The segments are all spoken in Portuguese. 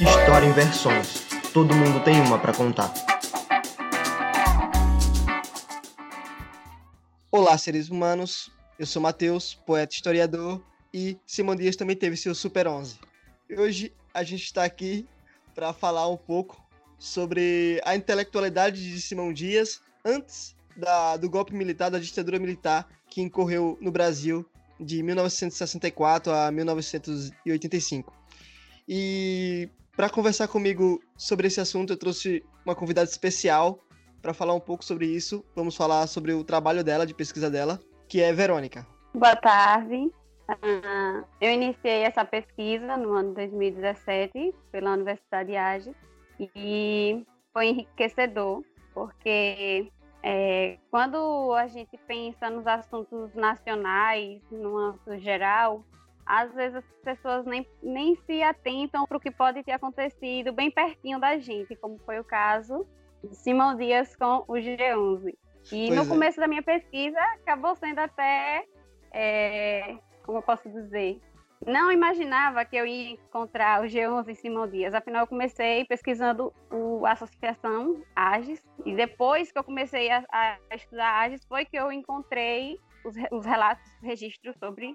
História em versões. Todo mundo tem uma para contar. Olá, seres humanos. Eu sou Matheus, poeta historiador, e Simão Dias também teve seu Super 11. Hoje a gente está aqui para falar um pouco sobre a intelectualidade de Simão Dias antes da, do golpe militar, da ditadura militar que incorreu no Brasil de 1964 a 1985. E para conversar comigo sobre esse assunto, eu trouxe uma convidada especial para falar um pouco sobre isso. Vamos falar sobre o trabalho dela, de pesquisa dela, que é Verônica. Boa tarde. Uh, eu iniciei essa pesquisa no ano 2017 pela Universidade de Agis e foi enriquecedor, porque é, quando a gente pensa nos assuntos nacionais, no âmbito geral, às vezes as pessoas nem, nem se atentam para o que pode ter acontecido bem pertinho da gente, como foi o caso de Simão Dias com o G11. E pois no é. começo da minha pesquisa acabou sendo até, é, como eu posso dizer, não imaginava que eu ia encontrar o G11 em Simão Dias. Afinal, eu comecei pesquisando a associação AGES. E depois que eu comecei a, a estudar AGES, foi que eu encontrei os, os, relatos, os registros sobre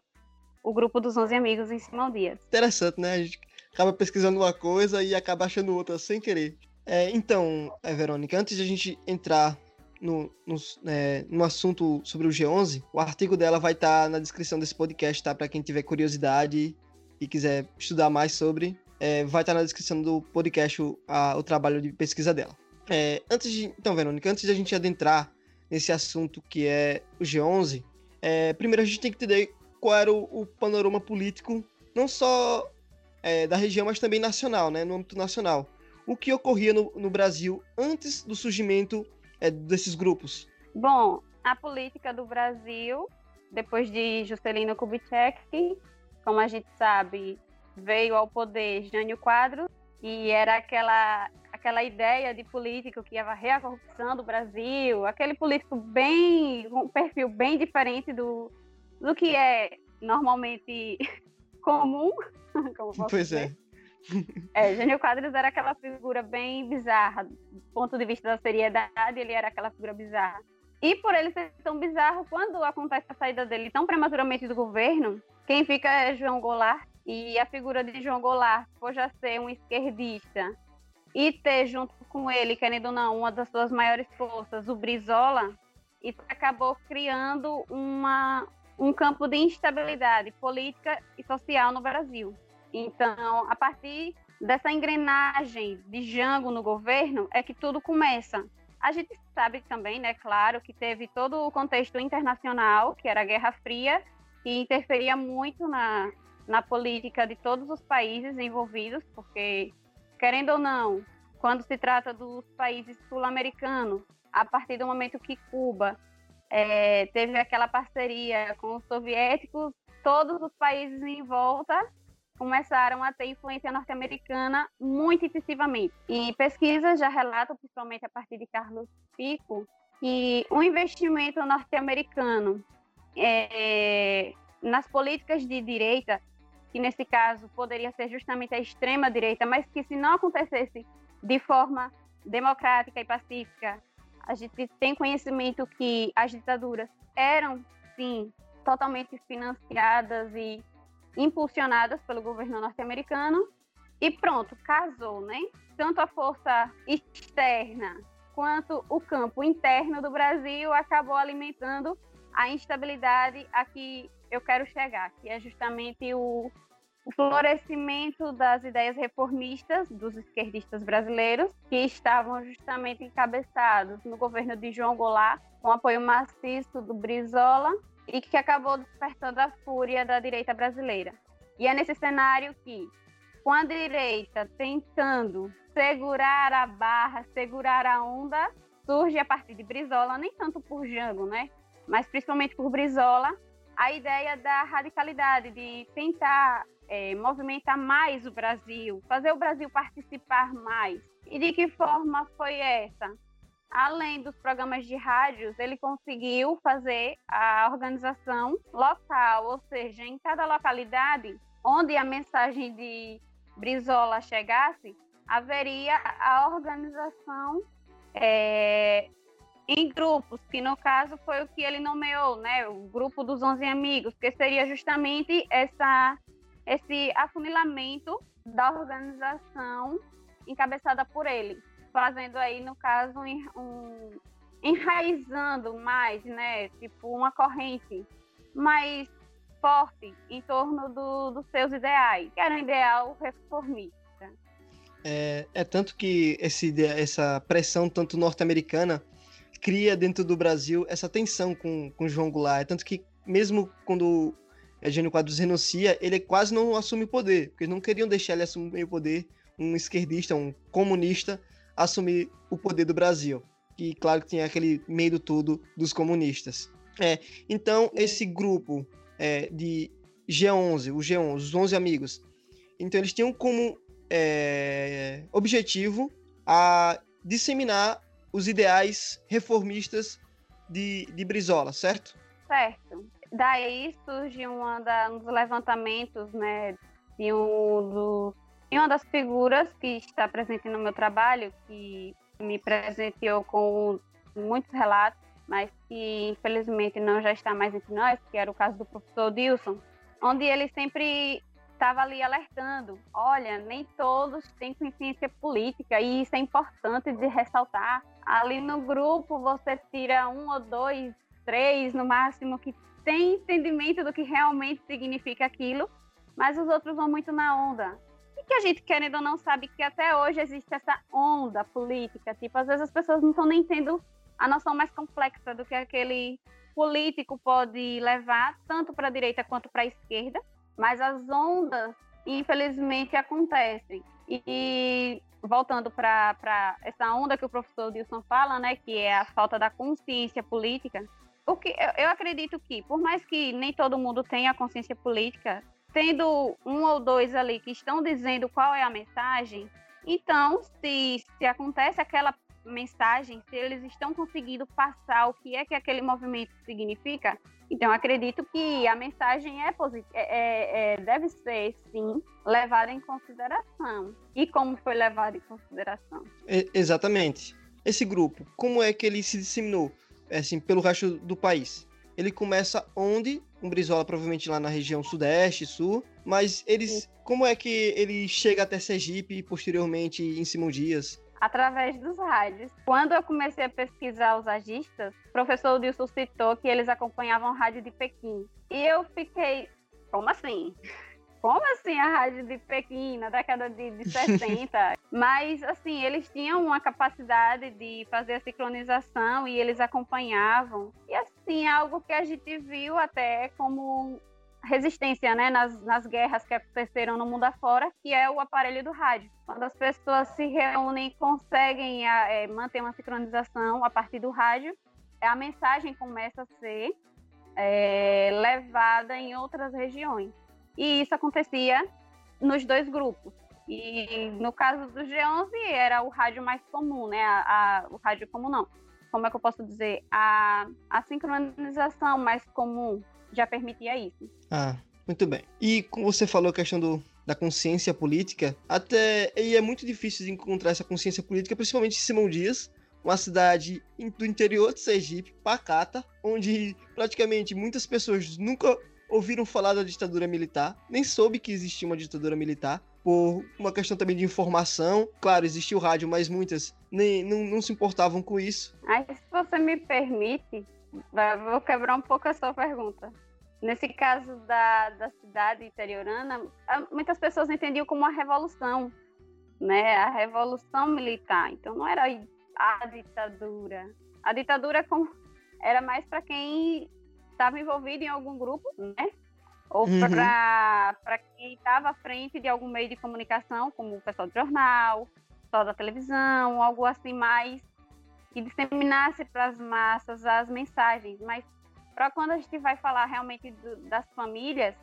o grupo dos 11 amigos em Simão Dias. Interessante, né? A gente acaba pesquisando uma coisa e acaba achando outra sem querer. É, então, é, Verônica, antes de a gente entrar no, no, é, no assunto sobre o G11, o artigo dela vai estar tá na descrição desse podcast, tá? Para quem tiver curiosidade e quiser estudar mais sobre, é, vai estar tá na descrição do podcast o, a, o trabalho de pesquisa dela. É, antes de, então, Verônica, antes de a gente adentrar nesse assunto que é o G11, é, primeiro a gente tem que entender qual era o, o panorama político, não só é, da região, mas também nacional, né, no âmbito nacional. O que ocorria no, no Brasil antes do surgimento é, desses grupos? Bom, a política do Brasil, depois de Juscelino Kubitschek, como a gente sabe, veio ao poder Jânio Quadros e era aquela aquela ideia de político que ia varrer a corrupção do Brasil, aquele político bem com um perfil bem diferente do, do que é normalmente comum, como pois dizer. é. É, Jânio Quadros era aquela figura bem bizarra, do ponto de vista da seriedade, ele era aquela figura bizarra. E por ele ser tão bizarro, quando acontece a saída dele tão prematuramente do governo, quem fica é João Goulart. E a figura de João Goulart, por já ser um esquerdista e ter junto com ele, querendo ou não, uma das suas maiores forças, o Brizola, isso acabou criando uma, um campo de instabilidade política e social no Brasil. Então, a partir dessa engrenagem de Jango no governo é que tudo começa. A gente sabe também, né, claro, que teve todo o contexto internacional, que era a Guerra Fria, que interferia muito na, na política de todos os países envolvidos, porque, querendo ou não, quando se trata dos países sul-americanos, a partir do momento que Cuba é, teve aquela parceria com os soviéticos, todos os países em volta começaram a ter influência norte-americana muito intensivamente. E pesquisas já relatam, principalmente a partir de Carlos Pico, que o investimento norte-americano é, nas políticas de direita, que nesse caso poderia ser justamente a extrema direita, mas que se não acontecesse de forma democrática e pacífica, a gente tem conhecimento que as ditaduras eram, sim, totalmente financiadas e impulsionadas pelo governo norte-americano. E pronto, casou, né? Tanto a força externa quanto o campo interno do Brasil acabou alimentando a instabilidade a que eu quero chegar, que é justamente o, o florescimento das ideias reformistas dos esquerdistas brasileiros, que estavam justamente encabeçados no governo de João Goulart, com apoio maciço do Brizola e que acabou despertando a fúria da direita brasileira. E é nesse cenário que, com a direita tentando segurar a barra, segurar a onda, surge a partir de Brizola, nem tanto por Jango, né? Mas principalmente por Brizola, a ideia da radicalidade, de tentar é, movimentar mais o Brasil, fazer o Brasil participar mais. E de que forma foi essa? Além dos programas de rádios, ele conseguiu fazer a organização local, ou seja, em cada localidade onde a mensagem de Brizola chegasse, haveria a organização é, em grupos, que no caso foi o que ele nomeou, né, o grupo dos 11 amigos, que seria justamente essa, esse afunilamento da organização encabeçada por ele, fazendo aí, no caso, um, enraizando mais, né, tipo uma corrente mais forte em torno do, dos seus ideais, que era um ideal reformista. É, é tanto que esse, essa pressão tanto norte-americana cria dentro do Brasil essa tensão com, com João Goulart. É tanto que mesmo quando Eugênio Quadros renuncia, ele quase não assume o poder, porque não queriam deixar ele assumir o poder, um esquerdista, um comunista, assumir o poder do Brasil. E claro que tinha aquele medo todo dos comunistas. É, então, esse grupo é, de G11, o G11, os 11 amigos. Então eles tinham como é, objetivo a disseminar os ideais reformistas de, de Brizola, certo? Certo. Daí surge uma da, um dos levantamentos, né, de um do, de uma das figuras que está presente no meu trabalho, que me presenteou com muitos relatos mas que infelizmente não já está mais entre nós, que era o caso do professor Dilson, onde ele sempre estava ali alertando, olha, nem todos têm consciência política e isso é importante de ressaltar. Ali no grupo você tira um ou dois, três no máximo que tem entendimento do que realmente significa aquilo, mas os outros vão muito na onda. E que a gente, querendo ou não, sabe que até hoje existe essa onda política. Tipo, às vezes as pessoas não estão nem tendo a noção mais complexa do que aquele político pode levar, tanto para a direita quanto para a esquerda, mas as ondas, infelizmente, acontecem. E, voltando para essa onda que o professor Dilson fala, né, que é a falta da consciência política, o que eu acredito que, por mais que nem todo mundo tenha consciência política, tendo um ou dois ali que estão dizendo qual é a mensagem, então, se, se acontece aquela mensagem, se eles estão conseguindo passar o que é que aquele movimento significa, então acredito que a mensagem é, é, é, é deve ser, sim, levada em consideração. E como foi levada em consideração? exatamente. Esse grupo, como é que ele se disseminou assim, pelo resto do país? Ele começa onde? Um Brizola provavelmente lá na região sudeste, sul, mas eles, como é que ele chega até Sergipe e posteriormente em Simão Dias? através dos rádios. Quando eu comecei a pesquisar os agistas, o professor Dilson citou que eles acompanhavam rádio de Pequim. E eu fiquei, como assim? Como assim a rádio de Pequim, na década de, de 60? Mas, assim, eles tinham uma capacidade de fazer a sincronização e eles acompanhavam. E, assim, algo que a gente viu até como resistência né, nas, nas guerras que aconteceram no mundo afora, que é o aparelho do rádio. Quando as pessoas se reúnem conseguem é, manter uma sincronização a partir do rádio, a mensagem começa a ser é, levada em outras regiões. E isso acontecia nos dois grupos. E no caso do G11 era o rádio mais comum, né? A, a, o rádio comum não. Como é que eu posso dizer? A, a sincronização mais comum já permitia isso. Ah, muito bem. E como você falou a questão do, da consciência política, até e é muito difícil de encontrar essa consciência política, principalmente em Simão Dias, uma cidade do interior de Sergipe, pacata, onde praticamente muitas pessoas nunca ouviram falar da ditadura militar, nem soube que existia uma ditadura militar, por uma questão também de informação. Claro, existia o rádio, mas muitas nem, não, não se importavam com isso. Aí, se você me permite, Vou quebrar um pouco a sua pergunta. Nesse caso da, da cidade interiorana, muitas pessoas entendiam como uma revolução, né? A revolução militar. Então não era a ditadura. A ditadura era mais para quem estava envolvido em algum grupo, né? Ou uhum. para quem estava à frente de algum meio de comunicação, como o pessoal do jornal, pessoal da televisão, algo assim mais que disseminasse para as massas as mensagens, mas para quando a gente vai falar realmente do, das famílias,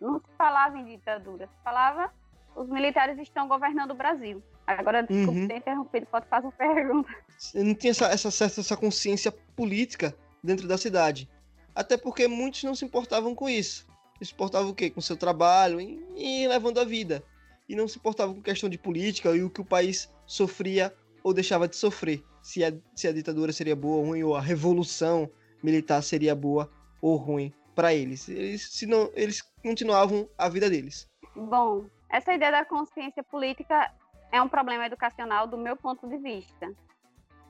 não se falava em ditadura, se falava os militares estão governando o Brasil. Agora, desculpe uhum. ter interrompido, pode fazer uma pergunta. Não tinha essa, essa, essa consciência política dentro da cidade. Até porque muitos não se importavam com isso. Se importavam o quê? Com seu trabalho e, e levando a vida. E não se importavam com questão de política e o que o país sofria ou deixava de sofrer. Se a, se a ditadura seria boa ou ruim, ou a revolução militar seria boa ou ruim para eles. Eles, se não, eles continuavam a vida deles. Bom, essa ideia da consciência política é um problema educacional do meu ponto de vista.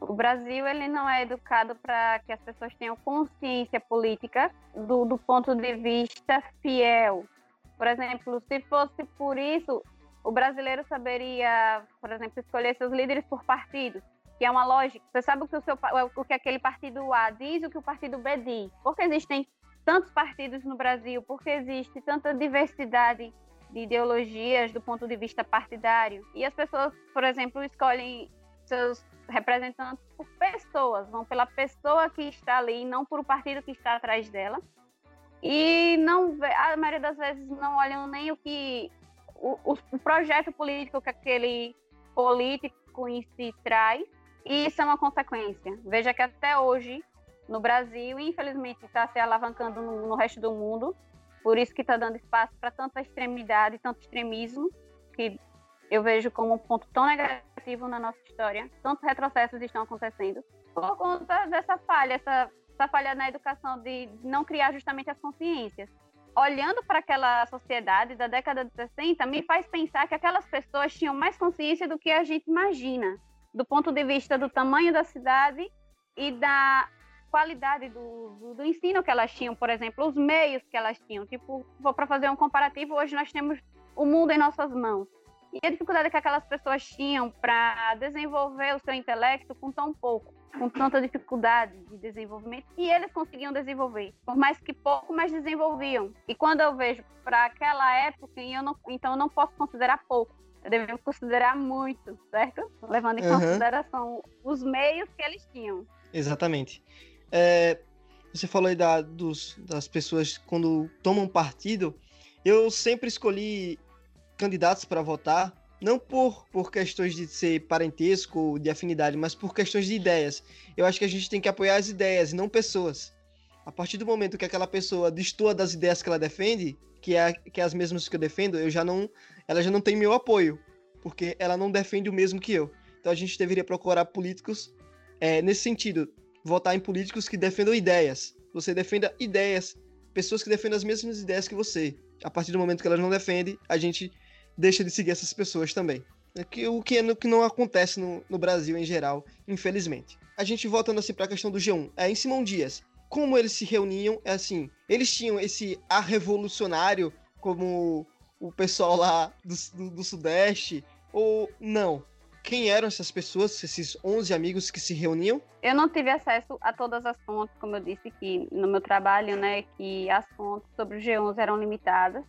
O Brasil ele não é educado para que as pessoas tenham consciência política do, do ponto de vista fiel. Por exemplo, se fosse por isso, o brasileiro saberia, por exemplo, escolher seus líderes por partidos, que é uma lógica. Você sabe o que, o, seu, o que aquele partido A diz e o que o partido B diz. Porque existem tantos partidos no Brasil, porque existe tanta diversidade de ideologias do ponto de vista partidário. E as pessoas, por exemplo, escolhem seus representantes por pessoas, vão pela pessoa que está ali, não por o partido que está atrás dela. E não, a maioria das vezes não olham nem o que o, o projeto político que aquele político em si traz, e isso é uma consequência. Veja que até hoje, no Brasil, infelizmente está se alavancando no, no resto do mundo, por isso que está dando espaço para tanta extremidade, tanto extremismo, que eu vejo como um ponto tão negativo na nossa história. Tantos retrocessos estão acontecendo por conta dessa falha, essa, essa falha na educação de não criar justamente as consciências. Olhando para aquela sociedade da década de 60, me faz pensar que aquelas pessoas tinham mais consciência do que a gente imagina, do ponto de vista do tamanho da cidade e da qualidade do, do, do, ensino que elas tinham, por exemplo, os meios que elas tinham. Tipo, vou para fazer um comparativo, hoje nós temos o mundo em nossas mãos. E a dificuldade que aquelas pessoas tinham para desenvolver o seu intelecto com tão pouco, com tanta dificuldade de desenvolvimento, e eles conseguiam desenvolver. Por mais que pouco, mas desenvolviam. E quando eu vejo para aquela época, eu não, então eu não posso considerar pouco. Eu devo considerar muito, certo? Levando em uhum. consideração os meios que eles tinham. Exatamente. É, você falou aí da, dos, das pessoas quando tomam partido. Eu sempre escolhi candidatos para votar, não por, por questões de ser parentesco, de afinidade, mas por questões de ideias. Eu acho que a gente tem que apoiar as ideias não pessoas. A partir do momento que aquela pessoa destoa das ideias que ela defende, que é, que é as mesmas que eu defendo, eu já não, ela já não tem meu apoio, porque ela não defende o mesmo que eu. Então a gente deveria procurar políticos é, nesse sentido, votar em políticos que defendam ideias. Você defenda ideias, pessoas que defendam as mesmas ideias que você. A partir do momento que elas não defendem, a gente deixa de seguir essas pessoas também. É o que, é, que não acontece no, no Brasil em geral, infelizmente. A gente voltando assim para a questão do G1, é em Simão Dias. Como eles se reuniam, é assim, eles tinham esse ar revolucionário como o pessoal lá do, do, do Sudeste, ou não? quem eram essas pessoas, esses 11 amigos que se reuniam? Eu não tive acesso a todas as fontes, como eu disse que no meu trabalho, né, que as fontes sobre o G11 eram limitadas.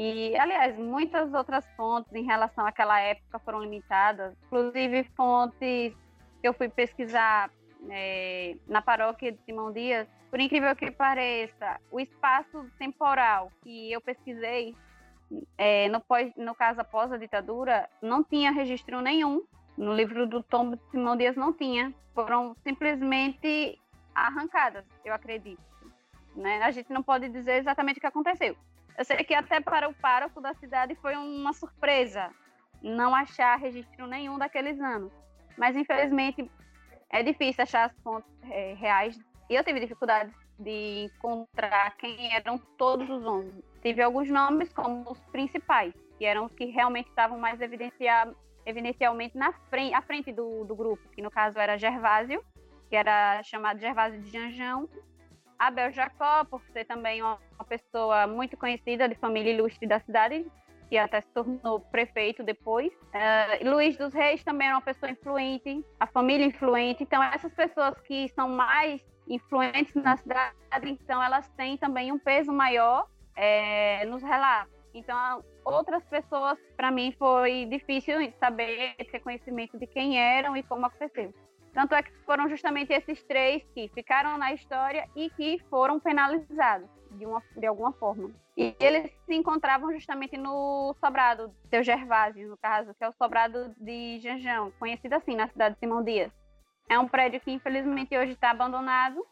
E, aliás, muitas outras fontes em relação àquela época foram limitadas, inclusive fontes que eu fui pesquisar é, na paróquia de Simão Dias. Por incrível que pareça, o espaço temporal que eu pesquisei é, no, pós, no caso após a ditadura, não tinha registro nenhum. No livro do Tom de Simão Dias não tinha. Foram simplesmente arrancadas, eu acredito. Né? A gente não pode dizer exatamente o que aconteceu. Eu sei que até para o pároco da cidade foi uma surpresa não achar registro nenhum daqueles anos. Mas, infelizmente, é difícil achar as fontes é, reais. E eu tive dificuldade de encontrar quem eram todos os 11. Tive alguns nomes como os principais, que eram os que realmente estavam mais evidencialmente na frente, à frente do, do grupo, que no caso era Gervásio, que era chamado Gervásio de Janjão, Abel Jacó, por ser também uma, pessoa muito conhecida de família ilustre da cidade, que até se tornou prefeito depois. Uh, Luiz dos Reis também era uma pessoa influente, a família influente. Então, essas pessoas que são mais influentes na cidade, então elas têm também um peso maior é, nos relatos. Então, outras pessoas, para mim, foi difícil saber, ter conhecimento de quem eram e como aconteceu. Tanto é que foram justamente esses três que ficaram na história e que foram penalizados de, uma, de alguma forma. E eles se encontravam justamente no sobrado, seu Gervásio, no caso, que é o sobrado de Janjão, conhecido assim na cidade de Simão Dias. É um prédio que infelizmente hoje está abandonado,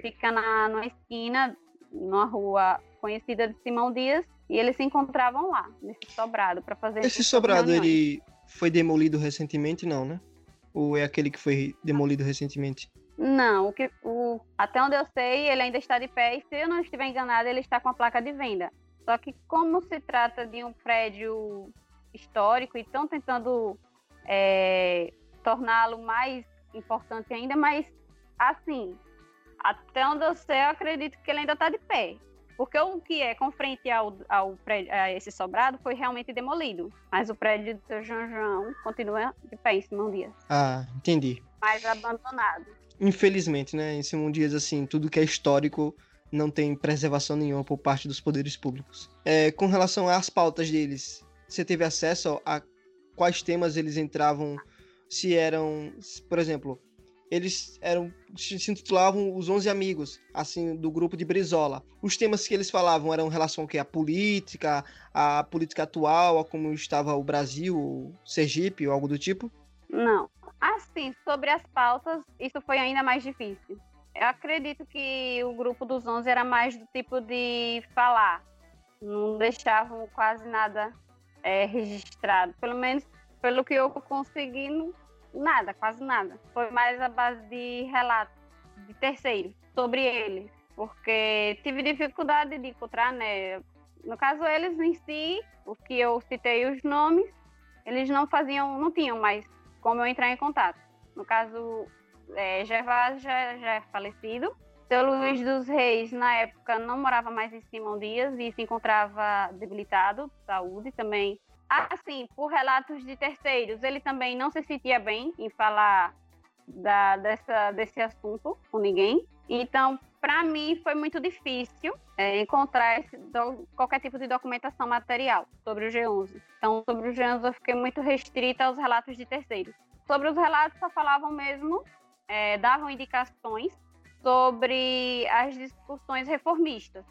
fica na, numa esquina, numa rua conhecida de Simão Dias, e eles se encontravam lá, nesse sobrado, para fazer. Esse sobrado, reuniões. ele foi demolido recentemente, não, né? Ou é aquele que foi demolido recentemente? Não, o que, o, até onde eu sei, ele ainda está de pé e se eu não estiver enganada, ele está com a placa de venda. Só que como se trata de um prédio histórico e estão tentando é, torná-lo mais importante ainda, mas assim, até onde eu sei, eu acredito que ele ainda está de pé. Porque o que é com frente ao, ao prédio, a esse sobrado foi realmente demolido. Mas o prédio do João João continua de pé em Simão Dias. Ah, entendi. Mas abandonado infelizmente, né, em Simão Dias, assim, tudo que é histórico não tem preservação nenhuma por parte dos poderes públicos. É, com relação às pautas deles, você teve acesso a quais temas eles entravam, se eram, por exemplo, eles eram se intitulavam os 11 amigos, assim, do grupo de Brizola. Os temas que eles falavam eram em relação que a política, a política atual, a como estava o Brasil, o Sergipe, ou algo do tipo? Não. Assim, sobre as pautas, isso foi ainda mais difícil. Eu acredito que o grupo dos 11 era mais do tipo de falar, não deixavam quase nada é, registrado. Pelo menos pelo que eu consegui, nada, quase nada. Foi mais a base de relatos de terceiros sobre eles, porque tive dificuldade de encontrar, né? No caso, eles em si, o que eu citei os nomes, eles não faziam, não tinham mais como eu entrar em contato. No caso, é, Gervásio já, já é falecido. Seu Luiz dos Reis, na época, não morava mais em Simão Dias e se encontrava debilitado, saúde também. Assim, por relatos de terceiros, ele também não se sentia bem em falar da, dessa, desse assunto com ninguém. Então, para mim, foi muito difícil é, encontrar do, qualquer tipo de documentação material sobre o G11. Então, sobre o G11, eu fiquei muito restrita aos relatos de terceiros. Sobre os relatos, só falavam mesmo, é, davam indicações sobre as discussões reformistas,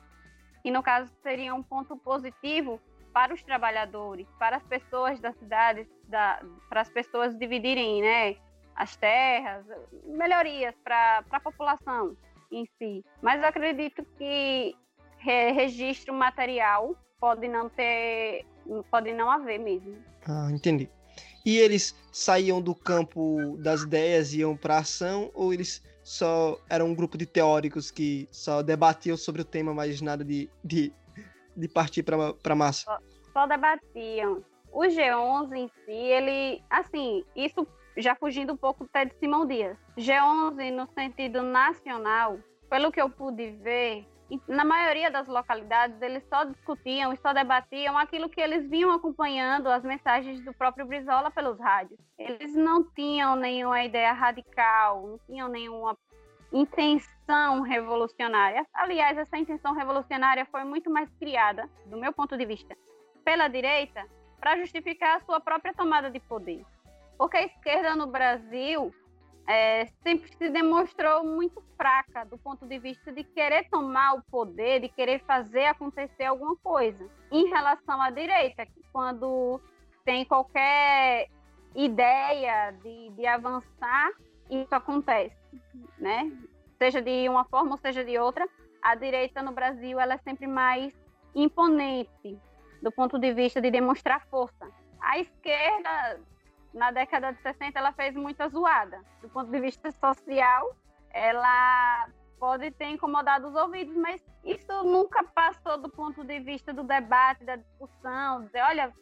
que no caso seria um ponto positivo para os trabalhadores, para as pessoas da cidade, da, para as pessoas dividirem né, as terras, melhorias para a população em si. Mas eu acredito que re registro material pode não ter, pode não haver mesmo. Ah, entendi. E eles saíam do campo das ideias e iam para ação ou eles só eram um grupo de teóricos que só debatiam sobre o tema, mas nada de, de, de partir para a massa? Só, só debatiam. O G11 em si, ele, assim, isso já fugindo um pouco até de Simão Dias. G11, no sentido nacional, pelo que eu pude ver, na maioria das localidades, eles só discutiam e só debatiam aquilo que eles vinham acompanhando, as mensagens do próprio Brizola pelos rádios. Eles não tinham nenhuma ideia radical, não tinham nenhuma intenção revolucionária. Aliás, essa intenção revolucionária foi muito mais criada, do meu ponto de vista, pela direita para justificar a sua própria tomada de poder. Porque a esquerda no Brasil é, sempre se demonstrou muito fraca do ponto de vista de querer tomar o poder, de querer fazer acontecer alguma coisa. Em relação à direita, quando tem qualquer ideia de, de avançar, isso acontece, né? Seja de uma forma ou seja de outra, a direita no Brasil ela é sempre mais imponente do ponto de vista de demonstrar força. A esquerda na década de 60 ela fez muita zoada. Do ponto de vista social, ela pode ter incomodado os ouvidos, mas isso nunca passou do ponto de vista do debate, da discussão, dizer, olha,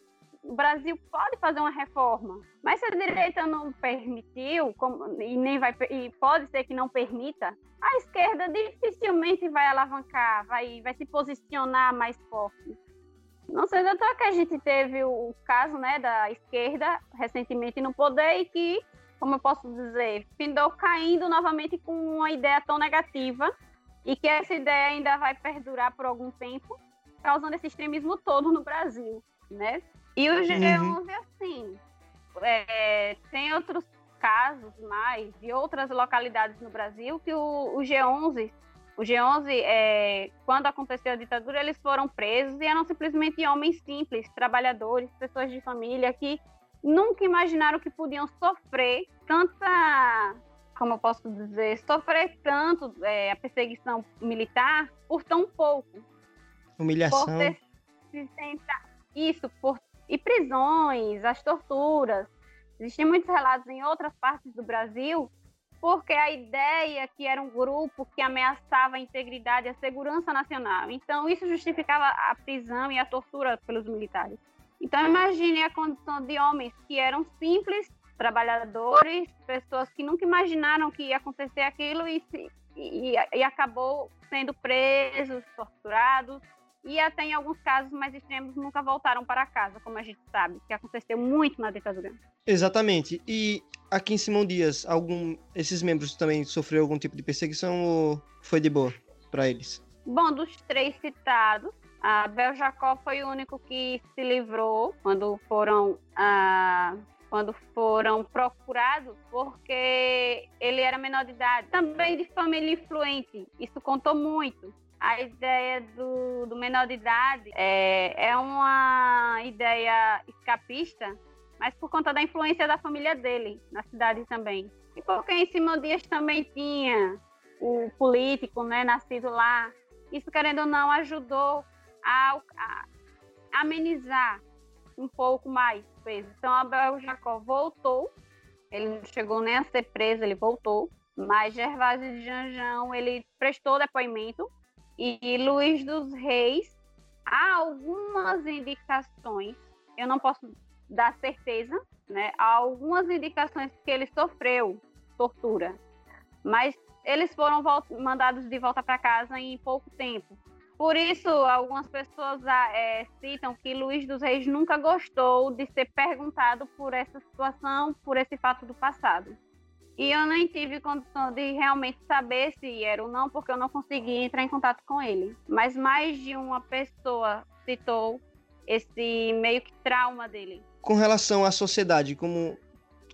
o Brasil pode fazer uma reforma, mas se a direita não permitiu, como, e nem vai e pode ser que não permita, a esquerda dificilmente vai alavancar, vai, vai se posicionar mais forte. Não sei, doutor, que a gente teve o caso né, da esquerda recentemente no poder e que, como eu posso dizer, findou caindo novamente com uma ideia tão negativa e que essa ideia ainda vai perdurar por algum tempo, causando esse extremismo todo no Brasil, né? E o G11, uhum. assim, é, tem outros casos mais de outras localidades no Brasil que o, o G11 o G11, é, quando aconteceu a ditadura, eles foram presos e eram simplesmente homens simples, trabalhadores, pessoas de família que nunca imaginaram que podiam sofrer tanta, como eu posso dizer, sofrer tanto é, a perseguição militar por tão pouco. Humilhação. Por ter se isso, por, e prisões, as torturas. Existem muitos relatos em outras partes do Brasil porque a ideia que era um grupo que ameaçava a integridade e a segurança nacional. Então, isso justificava a prisão e a tortura pelos militares. Então, imagine a condição de homens que eram simples, trabalhadores, pessoas que nunca imaginaram que ia acontecer aquilo e, e, e acabou sendo presos, torturados, e até em alguns casos mais extremos nunca voltaram para casa, como a gente sabe, que aconteceu muito na ditadura. Exatamente. E aqui em Simão Dias, algum esses membros também sofreram algum tipo de perseguição ou foi de boa para eles? Bom, dos três citados, a Bel Jacó foi o único que se livrou quando foram ah, quando foram procurados, porque ele era menor de idade, também de família influente. Isso contou muito a ideia do, do menor de idade é, é uma ideia escapista, mas por conta da influência da família dele na cidade também. E porque em Simão Dias também tinha o político, né, nascido lá. Isso, querendo ou não, ajudou a, a amenizar um pouco mais o peso. Então, Abel Jacó voltou, ele não chegou nem a ser preso, ele voltou, mas Gervásio de Janjão, ele prestou depoimento e Luiz dos Reis, há algumas indicações, eu não posso dar certeza, né? Há algumas indicações que ele sofreu tortura, mas eles foram mandados de volta para casa em pouco tempo. Por isso, algumas pessoas ah, é, citam que Luiz dos Reis nunca gostou de ser perguntado por essa situação, por esse fato do passado. E eu nem tive condição de realmente saber se era ou não, porque eu não consegui entrar em contato com ele. Mas mais de uma pessoa citou esse meio que trauma dele. Com relação à sociedade, como,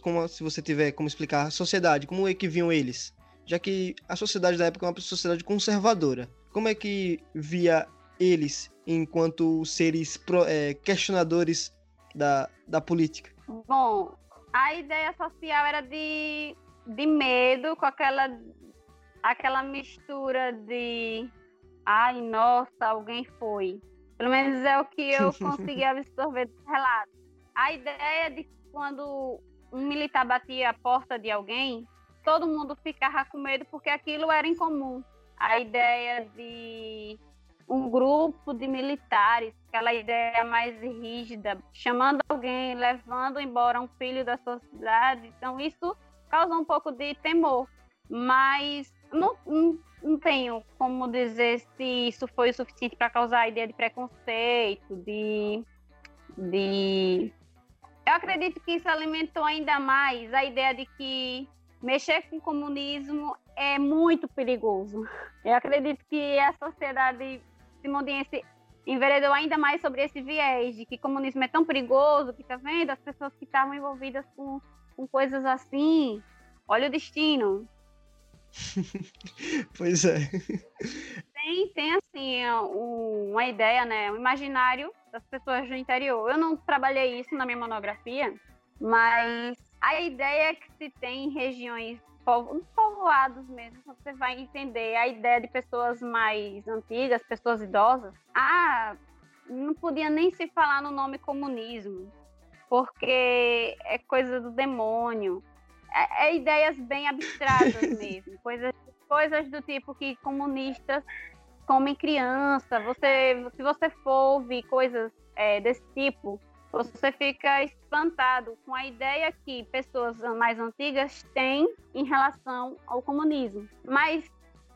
como se você tiver como explicar a sociedade, como é que viam eles? Já que a sociedade da época é uma sociedade conservadora. Como é que via eles enquanto seres pro, é, questionadores da, da política? Bom, a ideia social era de de medo com aquela aquela mistura de ai, nossa, alguém foi. Pelo menos é o que eu consegui absorver do relato. A ideia de quando um militar batia a porta de alguém, todo mundo ficava com medo porque aquilo era incomum. A ideia de um grupo de militares, aquela ideia mais rígida, chamando alguém, levando embora um filho da sociedade. Então, isso causou um pouco de temor, mas não, não, não tenho como dizer se isso foi o suficiente para causar a ideia de preconceito, de, de. Eu acredito que isso alimentou ainda mais a ideia de que mexer com o comunismo é muito perigoso. Eu acredito que a sociedade simondiense enveredou ainda mais sobre esse viés de que comunismo é tão perigoso, que tá vendo as pessoas que estavam envolvidas com com coisas assim. Olha o destino. pois é. Tem, tem assim, um, uma ideia, né? Um imaginário das pessoas do interior. Eu não trabalhei isso na minha monografia, mas a ideia que se tem em regiões povoados mesmo, você vai entender a ideia de pessoas mais antigas, pessoas idosas. Ah, não podia nem se falar no nome comunismo porque é coisa do demônio. É, é ideias bem abstratas mesmo, coisas, coisas do tipo que comunistas comem criança. Você, se você for ouvir coisas é, desse tipo, você fica espantado com a ideia que pessoas mais antigas têm em relação ao comunismo. Mas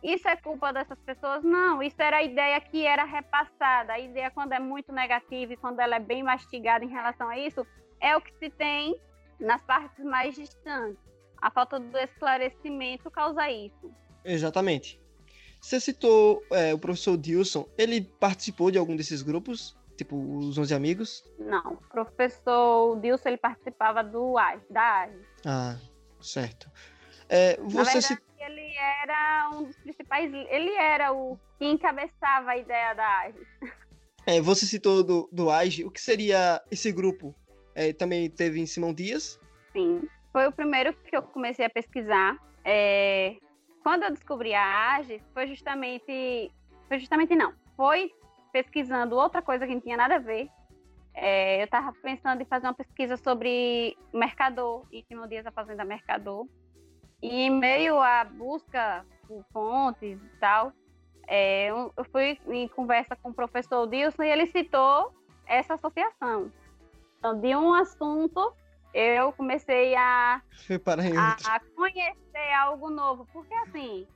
isso é culpa dessas pessoas? Não, isso era a ideia que era repassada. A ideia, quando é muito negativa e quando ela é bem mastigada em relação a isso, é o que se tem nas partes mais distantes. A falta do esclarecimento causa isso. Exatamente. Você citou é, o professor Dilson, ele participou de algum desses grupos? Tipo, os 11 amigos? Não, o professor Dilson, ele participava do AGE, da AGE. Ah, certo. É, você Na verdade, ele era um dos principais, ele era o que encabeçava a ideia da AGES. É, você citou do, do o que seria esse grupo? É, também teve em Simão Dias? Sim, foi o primeiro que eu comecei a pesquisar. É, quando eu descobri a AGES, foi justamente, foi justamente não, foi pesquisando outra coisa que não tinha nada a ver. É, eu estava pensando em fazer uma pesquisa sobre Mercador, e Simão Dias, a Fazenda Mercador. E em meio à busca por fontes e tal, é, eu fui em conversa com o professor Dilson e ele citou essa associação. Então, de um assunto, eu comecei a, a, a conhecer algo novo. Porque, assim,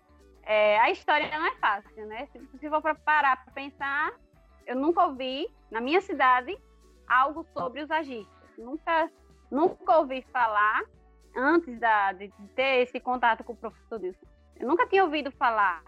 é, a história não é fácil, né? Se, se for para parar para pensar, eu nunca ouvi, na minha cidade, algo sobre os agistas. Nunca, nunca ouvi falar antes da, de, ter esse contato com o professor Dilson. Eu nunca tinha ouvido falar.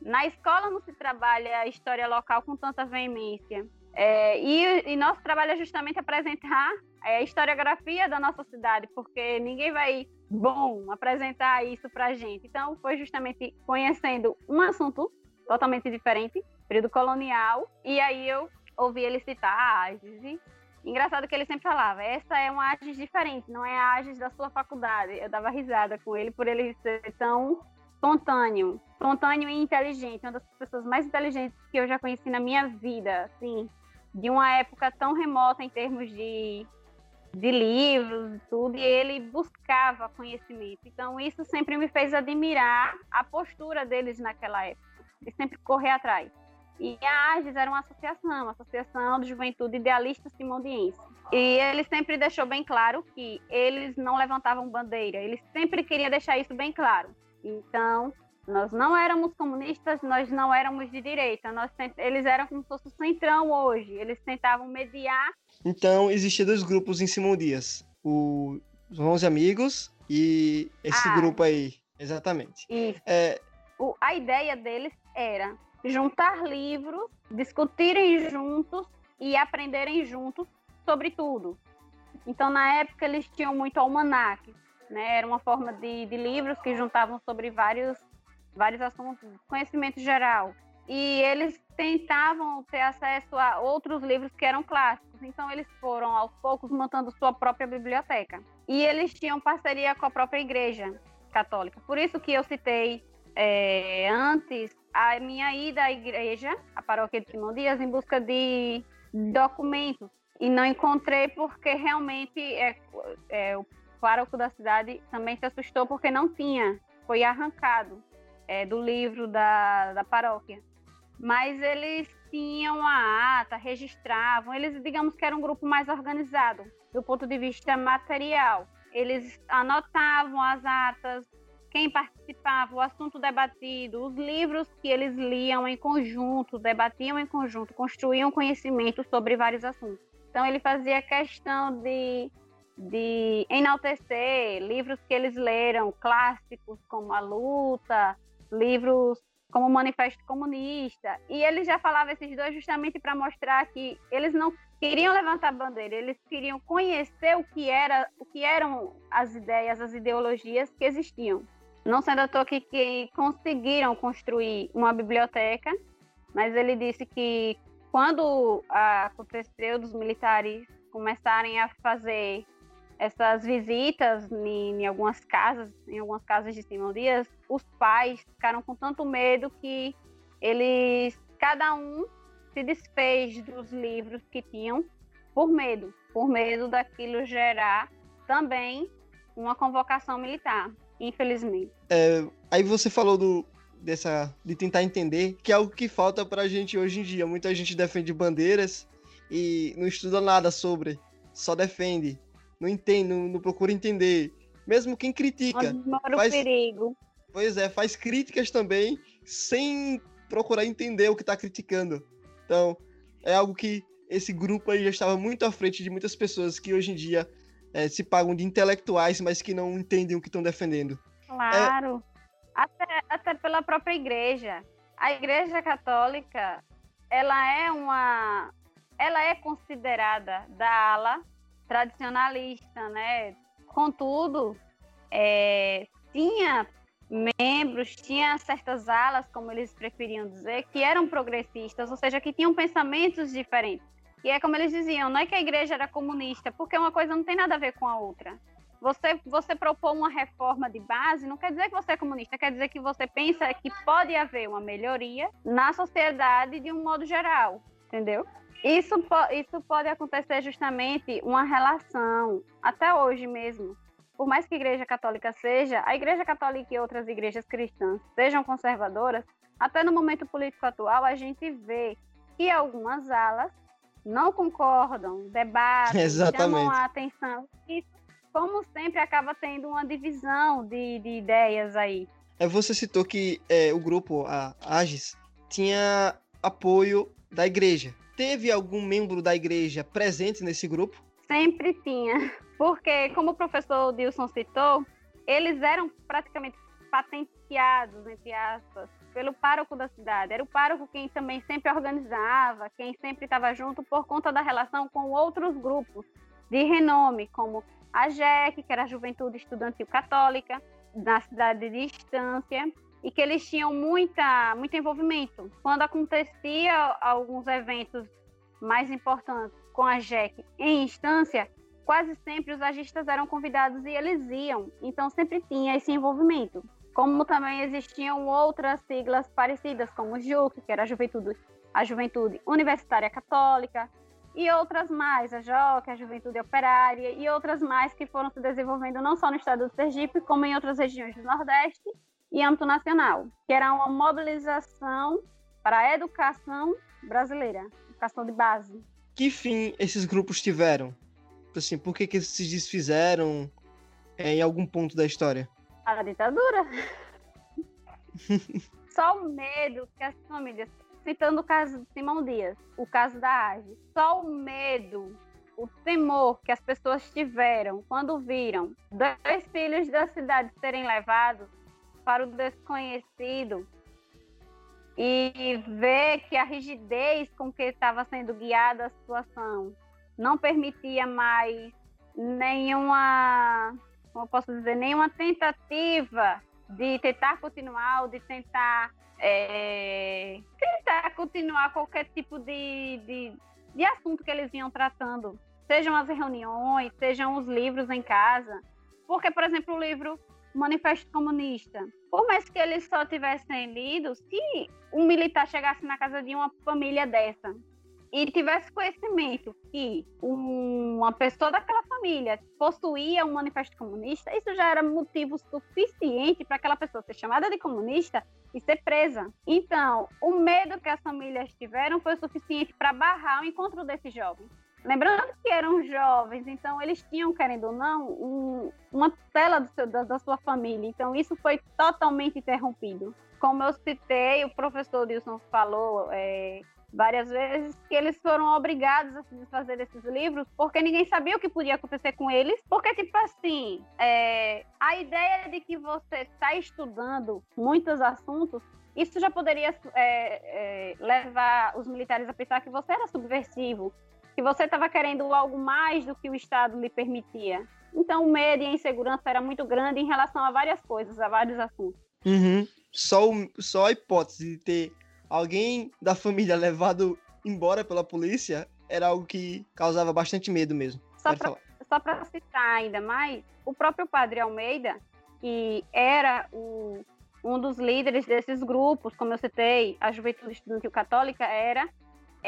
Na escola não se trabalha a história local com tanta veemência. É, e, e, nosso trabalho é justamente apresentar é, a historiografia da nossa cidade, porque ninguém vai, bom, apresentar isso para a gente. Então, foi justamente conhecendo um assunto totalmente diferente, período colonial, e aí eu ouvi ele citar a Agis, Engraçado que ele sempre falava, essa é uma Agis diferente, não é a Agis da sua faculdade. Eu dava risada com ele por ele ser tão espontâneo, espontâneo e inteligente, uma das pessoas mais inteligentes que eu já conheci na minha vida, assim, de uma época tão remota em termos de, de livros e tudo, e ele buscava conhecimento. Então isso sempre me fez admirar a postura deles naquela época, de sempre correr atrás. E a AGES era uma associação, Associação de Juventude Idealista Simondiense. E ele sempre deixou bem claro que eles não levantavam bandeira, eles sempre queriam deixar isso bem claro. Então, nós não éramos comunistas, nós não éramos de direita, nós, eles eram como se fosse o centrão hoje, eles tentavam mediar. Então, existiam dois grupos em Simão Dias, o, os 11 Amigos e esse ah, grupo aí, exatamente. É... O, a ideia deles era juntar livros, discutirem juntos e aprenderem juntos sobre tudo. Então, na época, eles tinham muito almanac, né? Era uma forma de, de livros que juntavam sobre vários, vários assuntos, conhecimento geral. E eles tentavam ter acesso a outros livros que eram clássicos. Então, eles foram, aos poucos, montando sua própria biblioteca. E eles tinham parceria com a própria igreja católica. Por isso que eu citei é, antes a minha ida à igreja, a paróquia de Simão Dias, em busca de documentos. E não encontrei porque realmente é, é, o pároco da cidade também se assustou porque não tinha. Foi arrancado é, do livro da, da paróquia. Mas eles tinham a ata, registravam. Eles, digamos que era um grupo mais organizado do ponto de vista material. Eles anotavam as atas, quem participava, o assunto debatido, os livros que eles liam em conjunto, debatiam em conjunto, construíam conhecimento sobre vários assuntos. Então ele fazia questão de, de enaltecer livros que eles leram, clássicos como A Luta, livros como o Manifesto Comunista. E ele já falava esses dois justamente para mostrar que eles não queriam levantar bandeira, eles queriam conhecer o que era, o que eram as ideias, as ideologias que existiam. Não sendo à toa que, que conseguiram construir uma biblioteca, mas ele disse que quando aconteceu dos militares começarem a fazer essas visitas em, em, algumas casas, em algumas casas de Simão Dias, os pais ficaram com tanto medo que eles, cada um, se desfez dos livros que tinham por medo, por medo daquilo gerar também uma convocação militar infelizmente. É, aí você falou do, dessa de tentar entender que é algo que falta para a gente hoje em dia. Muita gente defende bandeiras e não estuda nada sobre, só defende, não entende, não, não procura entender. Mesmo quem critica. Mora faz, o perigo. Pois é, faz críticas também sem procurar entender o que está criticando. Então, é algo que esse grupo aí já estava muito à frente de muitas pessoas que hoje em dia é, se pagam de intelectuais, mas que não entendem o que estão defendendo. Claro. É... Até, até pela própria igreja. A igreja católica, ela é uma. Ela é considerada da ala tradicionalista, né? Contudo, é, tinha membros, tinha certas alas, como eles preferiam dizer, que eram progressistas, ou seja, que tinham pensamentos diferentes. E é como eles diziam, não é que a igreja era comunista, porque uma coisa não tem nada a ver com a outra. Você, você propor uma reforma de base não quer dizer que você é comunista, quer dizer que você pensa que pode haver uma melhoria na sociedade de um modo geral, entendeu? Isso, isso pode acontecer justamente uma relação, até hoje mesmo. Por mais que a Igreja Católica seja, a Igreja Católica e outras igrejas cristãs sejam conservadoras, até no momento político atual a gente vê que algumas alas não concordam, debatem, Exatamente. chamam a atenção. Isso, como sempre, acaba tendo uma divisão de, de ideias aí. É, você citou que é, o grupo, a AGES, tinha apoio da igreja. Teve algum membro da igreja presente nesse grupo? Sempre tinha. Porque, como o professor Dilson citou, eles eram praticamente patenteados, entre aspas, pelo pároco da cidade. Era o pároco quem também sempre organizava, quem sempre estava junto por conta da relação com outros grupos de renome, como a JEC, que era a Juventude Estudantil Católica, na cidade de Distância, e que eles tinham muita, muito envolvimento. Quando acontecia alguns eventos mais importantes com a JEC em instância, quase sempre os agistas eram convidados e eles iam, então sempre tinha esse envolvimento como também existiam outras siglas parecidas, como JUC, que era a Juventude, a Juventude Universitária Católica, e outras mais, a JOC, a Juventude Operária, e outras mais que foram se desenvolvendo não só no estado do Sergipe, como em outras regiões do Nordeste e âmbito nacional, que era uma mobilização para a educação brasileira, educação de base. Que fim esses grupos tiveram? Assim, por que, que eles se desfizeram é, em algum ponto da história? a ditadura. Só o medo que as famílias, citando o caso de Simão Dias, o caso da AGE, só o medo, o temor que as pessoas tiveram quando viram dois filhos da cidade serem levados para o desconhecido e ver que a rigidez com que estava sendo guiada a situação não permitia mais nenhuma como posso dizer, nenhuma tentativa de tentar continuar ou de tentar é, tentar continuar qualquer tipo de, de, de assunto que eles vinham tratando, sejam as reuniões, sejam os livros em casa. Porque, por exemplo, o livro Manifesto Comunista, por mais que eles só tivessem lido, se um militar chegasse na casa de uma família dessa e tivesse conhecimento que uma pessoa daquela família possuía um manifesto comunista, isso já era motivo suficiente para aquela pessoa ser chamada de comunista e ser presa. Então, o medo que as famílias tiveram foi suficiente para barrar o encontro desses jovens. Lembrando que eram jovens, então eles tinham, querendo ou não, um, uma tela seu, da, da, sua família. Então isso foi totalmente interrompido. Como eu citei, o professor Dilson falou, é, várias vezes que eles foram obrigados a se desfazer desses livros porque ninguém sabia o que podia acontecer com eles. Porque, tipo assim, é, a ideia de que você está estudando muitos assuntos, isso já poderia é, é, levar os militares a pensar que você era subversivo, que você estava querendo algo mais do que o Estado lhe permitia. Então, o medo e a insegurança era muito grande em relação a várias coisas, a vários assuntos. Uhum. Só, o, só a hipótese de ter alguém da família levado embora pela polícia era algo que causava bastante medo mesmo. Só para citar ainda mais, o próprio Padre Almeida, que era o, um dos líderes desses grupos, como eu citei, a Juventude Estudantil Católica era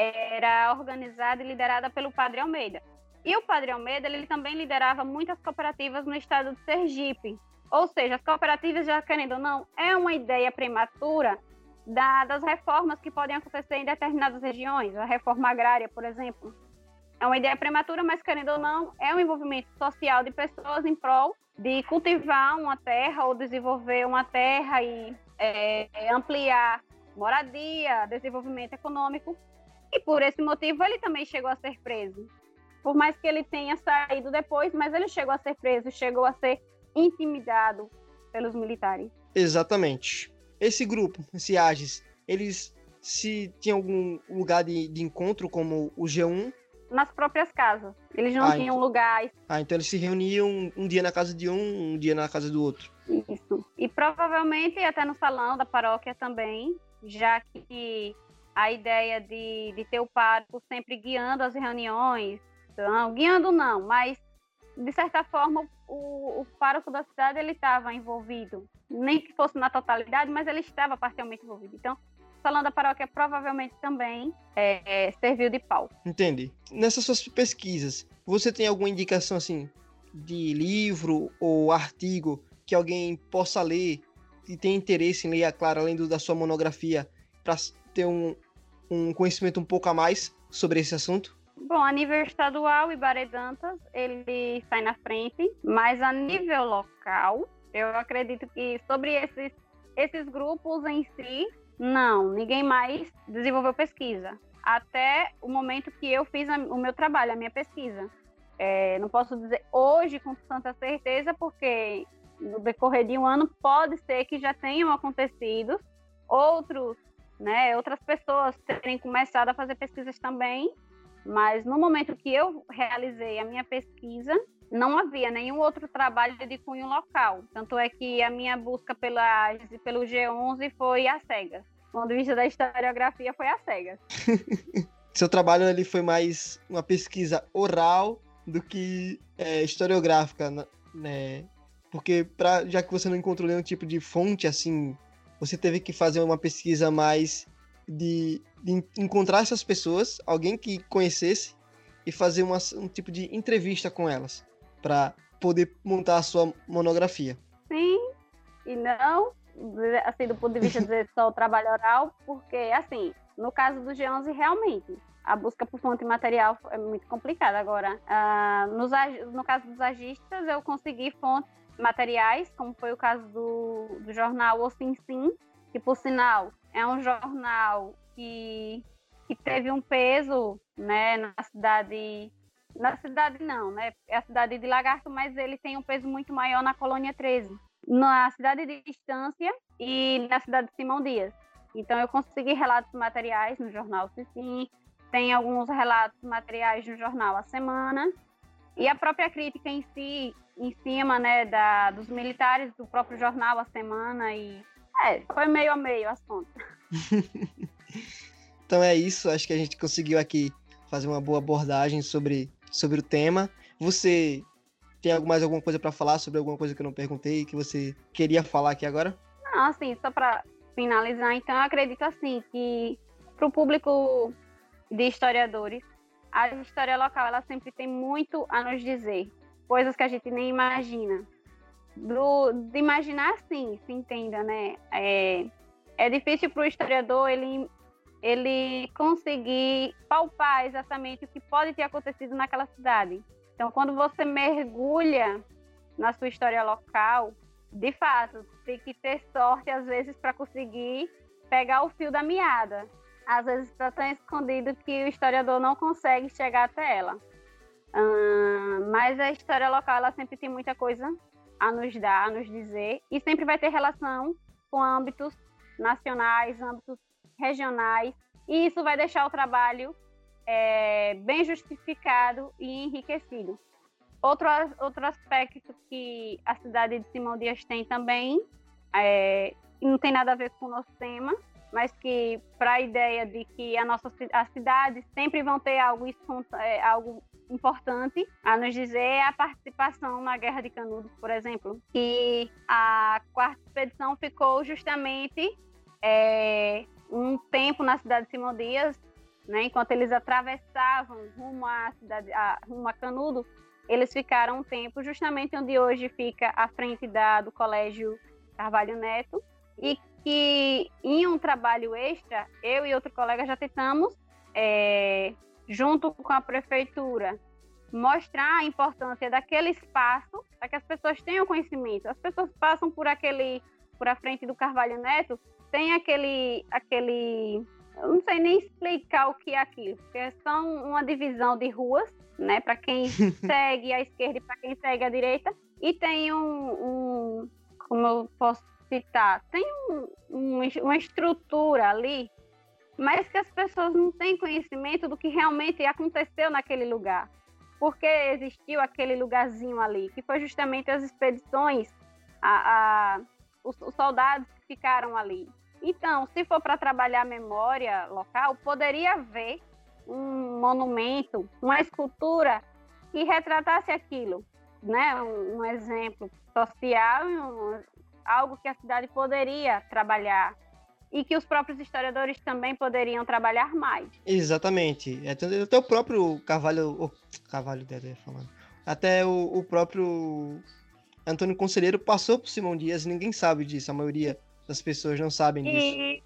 era organizada e liderada pelo Padre Almeida. E o Padre Almeida ele também liderava muitas cooperativas no estado de Sergipe. Ou seja, as cooperativas, já querendo ou não, é uma ideia prematura da, das reformas que podem acontecer em determinadas regiões, a reforma agrária, por exemplo. É uma ideia prematura, mas querendo ou não, é um envolvimento social de pessoas em prol de cultivar uma terra ou desenvolver uma terra e é, ampliar moradia, desenvolvimento econômico. E por esse motivo ele também chegou a ser preso. Por mais que ele tenha saído depois, mas ele chegou a ser preso, chegou a ser intimidado pelos militares. Exatamente esse grupo, esse Agis, eles se tinham algum lugar de, de encontro como o G1 nas próprias casas. Eles não Ah, tinham então- lugares. Ah, então eles se reuniam um dia na casa de um, um dia na casa do outro. Isso. E provavelmente até no salão da paróquia também, já que a ideia de, de ter o pároco sempre guiando as reuniões, não, guiando não, mas de certa forma o, o pároco da cidade ele estava envolvido, nem que fosse na totalidade, mas ele estava parcialmente envolvido. Então, o salão da paróquia provavelmente também é, é, serviu de palco. Entendi. Nessas suas pesquisas, você tem alguma indicação assim de livro ou artigo que alguém possa ler e tem interesse em ler, é claro, além do, da sua monografia, para ter um, um conhecimento um pouco a mais sobre esse assunto? Bom, a nível estadual, Ibaré Dantas, ele sai na frente, mas a nível local, eu acredito que sobre esses, esses grupos em si, não, ninguém mais desenvolveu pesquisa. Até o momento que eu fiz o meu trabalho, a minha pesquisa. É, não posso dizer hoje com tanta certeza, porque no decorrer de um ano pode ser que já tenham acontecido outros, né, outras pessoas terem começado a fazer pesquisas também mas no momento que eu realizei a minha pesquisa, não havia nenhum outro trabalho de cunho local. Tanto é que a minha busca pela, pelo G11 foi às cegas. Do ponto de vista da historiografia, foi às cegas. Seu trabalho ele foi mais uma pesquisa oral do que é, historiográfica, né? Porque pra, já que você não encontrou nenhum tipo de fonte assim, você teve que fazer uma pesquisa mais de, de encontrar essas pessoas, alguém que conhecesse e fazer uma, um tipo de entrevista com elas para poder montar a sua monografia. Sim e não, assim, do ponto de vista de só o trabalho oral, porque, assim, no caso do G11, realmente, a busca por fonte material é muito complicada. Agora, ah, nos, no caso dos agistas, eu consegui fontes materiais, como foi o caso do, do jornal O Sim Sim, que, por sinal, é um jornal que, que teve um peso né, na cidade. Na cidade não, né? É a cidade de Lagarto, mas ele tem um peso muito maior na colônia 13, na cidade de Distância e na cidade de Simão Dias. Então eu consegui relatos materiais no jornal Cicim, tem alguns relatos materiais no jornal A Semana e a própria crítica em si, em cima, né, da, dos militares do próprio jornal A Semana e é, foi meio a meio as contas. Então é isso, acho que a gente conseguiu aqui fazer uma boa abordagem sobre, sobre o tema. Você tem mais alguma coisa para falar sobre alguma coisa que eu não perguntei que você queria falar aqui agora? Não, assim, só para finalizar, então, eu acredito assim que para o público de historiadores, a história local ela sempre tem muito a nos dizer, coisas que a gente nem imagina. Do, de imaginar, sim, se entenda, né? É, é difícil para o historiador ele, ele conseguir palpar exatamente o que pode ter acontecido naquela cidade. Então, quando você mergulha na sua história local, de fato, tem que ter sorte, às vezes, para conseguir pegar o fio da meada. Às vezes está tão escondido que o historiador não consegue chegar até ela. Ahn, mas a história local, ela sempre tem muita coisa a nos dar, a nos dizer, e sempre vai ter relação com âmbitos nacionais, âmbitos regionais, e isso vai deixar o trabalho é, bem justificado e enriquecido. Outro, outro aspecto que a cidade de Simão Dias tem também, é, não tem nada a ver com o nosso tema, mas que para a ideia de que a nossa as cidades sempre vão ter algo, é, algo importante a nos dizer é a participação na Guerra de Canudos, por exemplo, que a quarta expedição ficou justamente é, um tempo na cidade de Simão Dias, né, enquanto eles atravessavam rumo à cidade, a, rumo a Canudos, eles ficaram um tempo justamente onde hoje fica a frente da, do Colégio Carvalho Neto, e que em um trabalho extra, eu e outro colega já tentamos, é, junto com a prefeitura, mostrar a importância daquele espaço para que as pessoas tenham conhecimento. As pessoas passam por aquele, por a frente do Carvalho Neto, tem aquele, aquele, eu não sei nem explicar o que é aquilo, porque é só um- uma divisão de ruas, né, para quem segue à esquerda e para quem segue à direita, e tem um, um como eu posso citar, tem um- um- uma estrutura ali mas que as pessoas não têm conhecimento do que realmente aconteceu naquele lugar. Porque existiu aquele lugarzinho ali, que foi justamente as expedições, a, a os, os soldados que ficaram ali. Então, se for para trabalhar a memória local, poderia haver um monumento, uma escultura que retratasse aquilo, né? Um, um exemplo social, um, algo que a cidade poderia trabalhar e que os próprios historiadores também poderiam trabalhar mais. Exatamente. Até, até o próprio Carvalho, o Carvalho deve falando. Até o, o próprio Antônio Conselheiro passou por Simão Dias e ninguém sabe disso. A maioria das pessoas não sabem disso. E,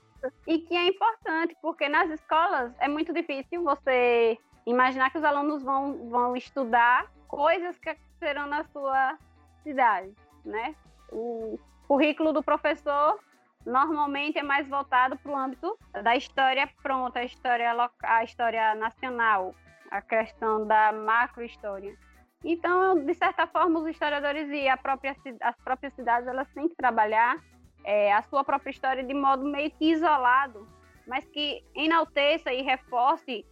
e que é importante, porque nas escolas é muito difícil você imaginar que os alunos vão, vão estudar coisas que serão na sua cidade, né? O currículo do professor normalmente é mais voltado para o âmbito da história pronta, a história local, a história nacional, a questão da macrohistória. Então, de certa forma, os historiadores e própria, as próprias cidades elas têm que trabalhar é, a sua própria história de modo meio que isolado, mas que enalteça e reforce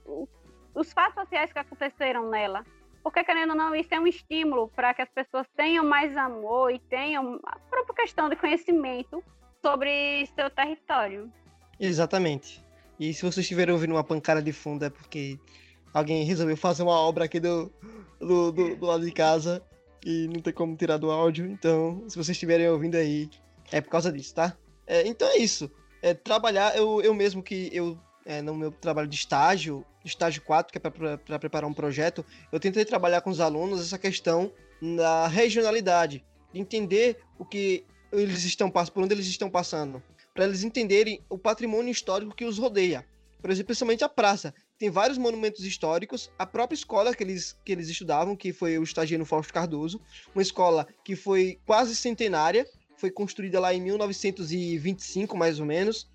os fatos sociais que aconteceram nela. Porque, querendo ou não, isso é um estímulo para que as pessoas tenham mais amor e tenham a própria questão de conhecimento sobre seu território. Exatamente. E se vocês estiverem ouvindo uma pancada de fundo é porque alguém resolveu fazer uma obra aqui do, do, do, do lado de casa e não tem como tirar do áudio. Então, se vocês estiverem ouvindo aí, é por causa disso, tá? É, então é isso. É, trabalhar, eu, eu mesmo que eu, é, no meu trabalho de estágio, estágio 4, que é para preparar um projeto, eu tentei trabalhar com os alunos essa questão da regionalidade, de entender o que eles estão passando, por onde eles estão passando, para eles entenderem o patrimônio histórico que os rodeia. Por exemplo, principalmente a praça. Tem vários monumentos históricos, a própria escola que eles, que eles estudavam, que foi o estagiário Fausto Cardoso, uma escola que foi quase centenária, foi construída lá em 1925, mais ou menos.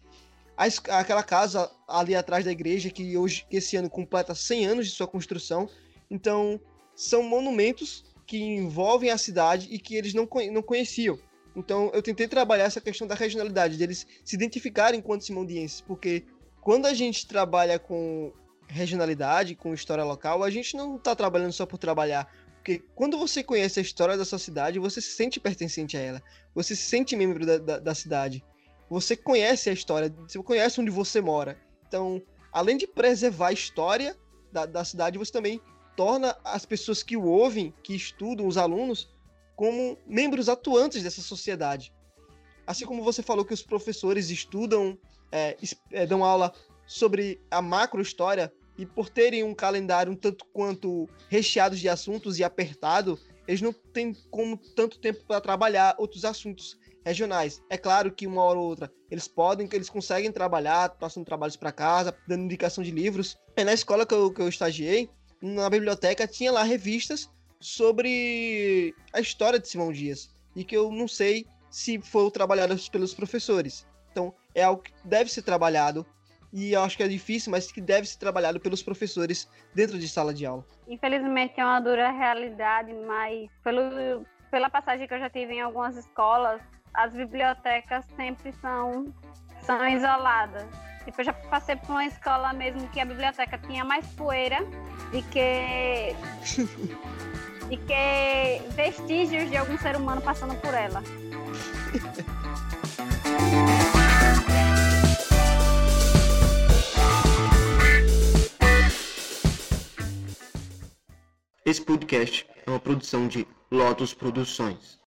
Aquela casa ali atrás da igreja, que hoje, que esse ano completa 100 anos de sua construção. Então, são monumentos que envolvem a cidade e que eles não, não conheciam. Então, eu tentei trabalhar essa questão da regionalidade, deles se identificarem enquanto simondienses, porque quando a gente trabalha com regionalidade, com história local, a gente não está trabalhando só por trabalhar, porque quando você conhece a história da sua cidade, você se sente pertencente a ela. Você se sente membro da, da, da cidade. Você conhece a história, você conhece onde você mora. Então, além de preservar a história da, da cidade, você também torna as pessoas que o ouvem, que estudam, os alunos, como membros atuantes dessa sociedade. Assim como você falou que os professores estudam, é, é, dão aula sobre a macro história, e por terem um calendário um tanto quanto recheado de assuntos e apertado, eles não têm como tanto tempo para trabalhar outros assuntos regionais. É claro que uma hora ou outra eles podem, que eles conseguem trabalhar, passando trabalhos para casa, dando indicação de livros. E na escola que eu, que eu estagiei, na biblioteca, tinha lá revistas sobre a história de Simão Dias. E que eu não sei se foram trabalhadas pelos professores. Então, é algo que deve ser trabalhado e eu acho que é difícil, mas que deve ser trabalhado pelos professores dentro de sala de aula. Infelizmente é uma dura realidade, mas pelo, pela passagem que eu já tive em algumas escolas, as bibliotecas sempre são, são isoladas. Tipo, eu já passei por uma escola mesmo que a biblioteca tinha mais poeira do que, de que vestígios de algum ser humano passando por ela. Esse podcast é uma produção de Lotus Produções.